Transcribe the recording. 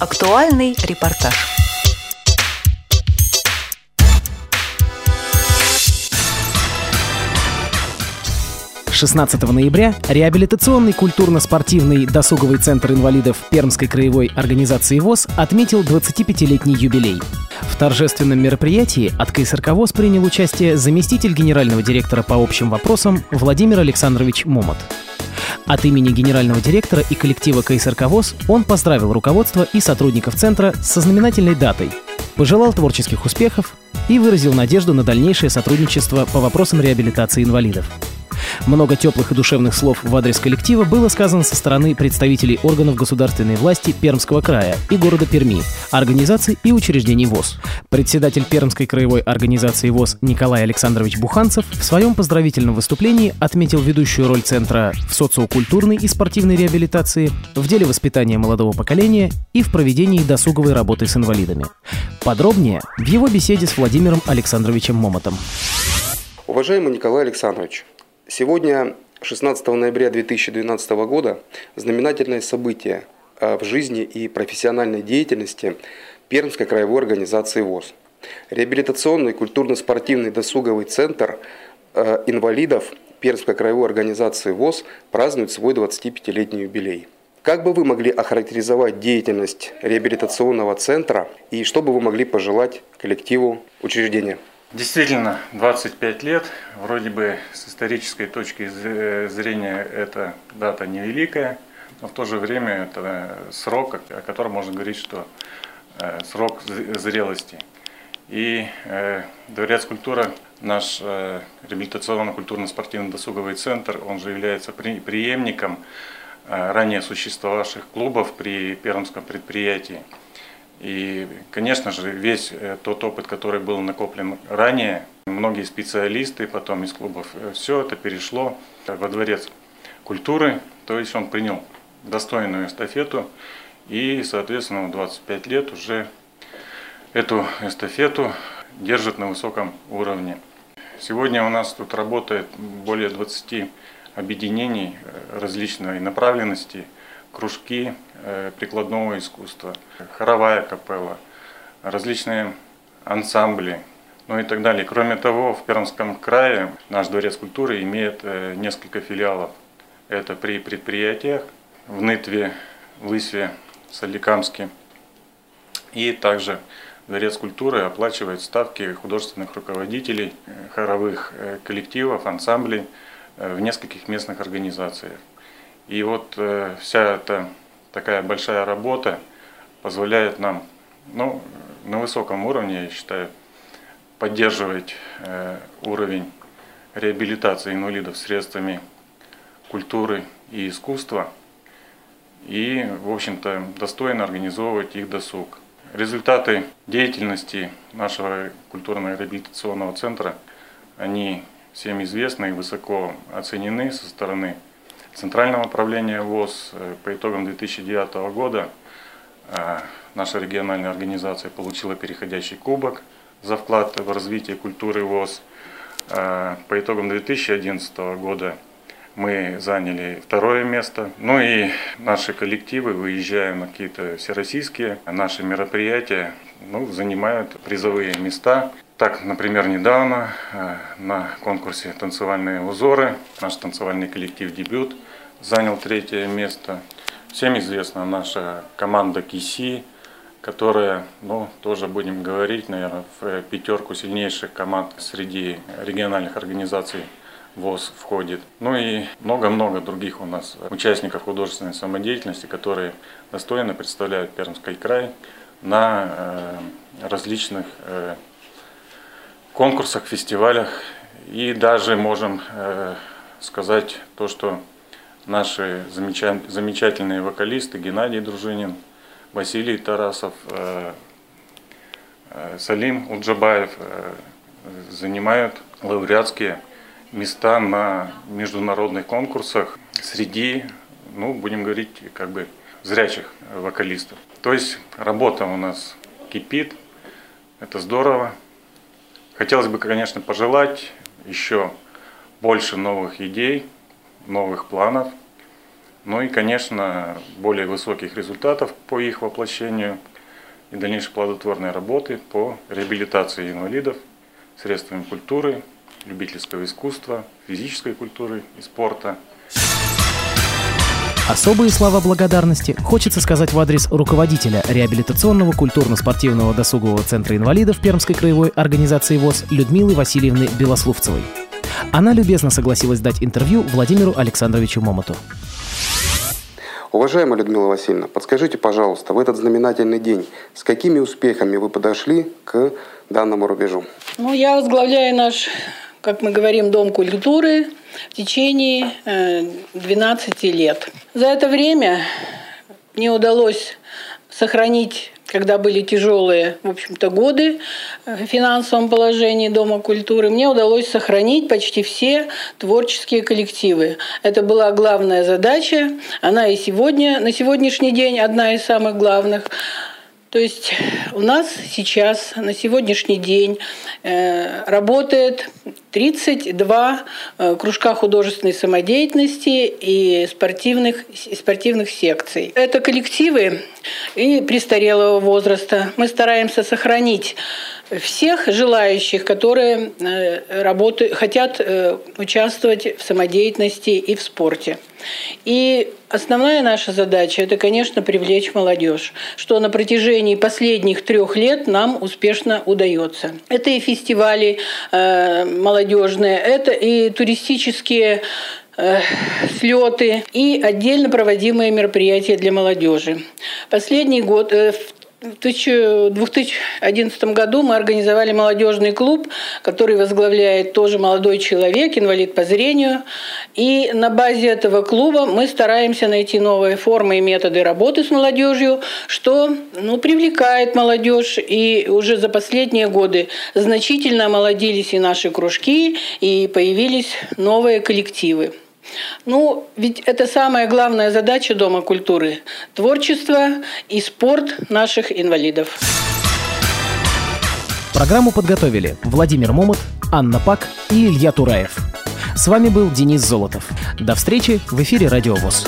Актуальный репортаж. 16 ноября реабилитационный культурно-спортивный досуговый центр инвалидов Пермской краевой организации ВОЗ отметил 25-летний юбилей. В торжественном мероприятии от КСРК ВОЗ принял участие заместитель генерального директора по общим вопросам Владимир Александрович Момот. От имени генерального директора и коллектива КСРК ВОЗ он поздравил руководство и сотрудников центра со знаменательной датой, пожелал творческих успехов и выразил надежду на дальнейшее сотрудничество по вопросам реабилитации инвалидов. Много теплых и душевных слов в адрес коллектива было сказано со стороны представителей органов государственной власти Пермского края и города Перми, организаций и учреждений ВОЗ. Председатель Пермской краевой организации ВОЗ Николай Александрович Буханцев в своем поздравительном выступлении отметил ведущую роль центра в социокультурной и спортивной реабилитации, в деле воспитания молодого поколения и в проведении досуговой работы с инвалидами. Подробнее в его беседе с Владимиром Александровичем Момотом. Уважаемый Николай Александрович, Сегодня, 16 ноября 2012 года, знаменательное событие а, в жизни и профессиональной деятельности Пермской краевой организации ВОЗ. Реабилитационный культурно-спортивный досуговый центр а, инвалидов Пермской краевой организации ВОЗ празднует свой 25-летний юбилей. Как бы вы могли охарактеризовать деятельность реабилитационного центра и что бы вы могли пожелать коллективу учреждения? Действительно, 25 лет, вроде бы с исторической точки зрения эта дата невеликая, но в то же время это срок, о котором можно говорить, что э, срок зрелости. И э, Дворец культуры, наш э, реабилитационно-культурно-спортивный досуговый центр, он же является преемником ранее существовавших клубов при Пермском предприятии. И, конечно же, весь э, тот опыт, который был накоплен ранее, многие специалисты потом из клубов, э, все это перешло во дворец культуры, то есть он принял достойную эстафету и, соответственно, в 25 лет уже эту эстафету держит на высоком уровне. Сегодня у нас тут работает более 20 объединений э, различной направленности – кружки э, прикладного искусства, хоровая капелла, различные ансамбли, ну и так далее. Кроме того, в Пермском крае наш дворец культуры имеет э, несколько филиалов. Это при предприятиях в Нытве, Лысве, Соликамске. И также Дворец культуры оплачивает ставки художественных руководителей, э, хоровых коллективов, ансамблей в нескольких местных организациях. И вот э, вся эта такая большая работа позволяет нам ну, на высоком уровне, я считаю, поддерживать э, уровень реабилитации инвалидов средствами культуры и искусства и, в общем-то, достойно организовывать их досуг. Результаты деятельности нашего культурно-реабилитационного центра, они всем известны и высоко оценены со стороны Центрального управления ВОЗ э, по итогам 2009 года э, наша региональная организация получила переходящий кубок за вклад в развитие культуры ВОЗ. Э, по итогам 2011 года мы заняли второе место. Ну и наши коллективы, выезжая на какие-то всероссийские наши мероприятия, ну, занимают призовые места. Так, например, недавно э, на конкурсе «Танцевальные узоры» наш танцевальный коллектив «Дебют» занял третье место. Всем известна наша команда КИСИ, которая, ну, тоже будем говорить, наверное, в пятерку сильнейших команд среди региональных организаций ВОЗ входит. Ну и много-много других у нас участников художественной самодеятельности, которые достойно представляют Пермский край на э, различных э, конкурсах, фестивалях. И даже можем э, сказать то, что наши замечательные вокалисты Геннадий Дружинин, Василий Тарасов, Салим Уджабаев занимают лауреатские места на международных конкурсах среди, ну, будем говорить, как бы зрячих вокалистов. То есть работа у нас кипит, это здорово. Хотелось бы, конечно, пожелать еще больше новых идей, новых планов Ну и, конечно, более высоких результатов по их воплощению и дальнейшей плодотворной работы по реабилитации инвалидов средствами культуры, любительского искусства, физической культуры и спорта. Особые слова благодарности хочется сказать в адрес руководителя реабилитационного культурно-спортивного досугового центра инвалидов Пермской краевой организации ВОЗ Людмилы Васильевны Белословцевой. Она любезно согласилась дать интервью Владимиру Александровичу Момоту. Уважаемая Людмила Васильевна, подскажите, пожалуйста, в этот знаменательный день с какими успехами вы подошли к данному рубежу? Ну, я возглавляю наш, как мы говорим, Дом культуры в течение 12 э, лет. За это время мне удалось сохранить когда были тяжелые, в общем-то, годы в финансовом положении Дома культуры, мне удалось сохранить почти все творческие коллективы. Это была главная задача. Она и сегодня, на сегодняшний день одна из самых главных. То есть у нас сейчас на сегодняшний день э, работает 32 э, кружка художественной самодеятельности и спортивных, спортивных секций. Это коллективы и престарелого возраста. Мы стараемся сохранить всех желающих, которые э, работают, хотят э, участвовать в самодеятельности и в спорте. И основная наша задача – это, конечно, привлечь молодежь, что на протяжении последних трех лет нам успешно удается. Это и фестивали э, молодежные, это и туристические слеты и отдельно проводимые мероприятия для молодежи. Последний год, в 2011 году мы организовали молодежный клуб, который возглавляет тоже молодой человек, инвалид по зрению. И на базе этого клуба мы стараемся найти новые формы и методы работы с молодежью, что ну, привлекает молодежь. И уже за последние годы значительно омолодились и наши кружки, и появились новые коллективы. Ну, ведь это самая главная задача Дома культуры – творчество и спорт наших инвалидов. Программу подготовили Владимир Момот, Анна Пак и Илья Тураев. С вами был Денис Золотов. До встречи в эфире «Радио ВОЗ».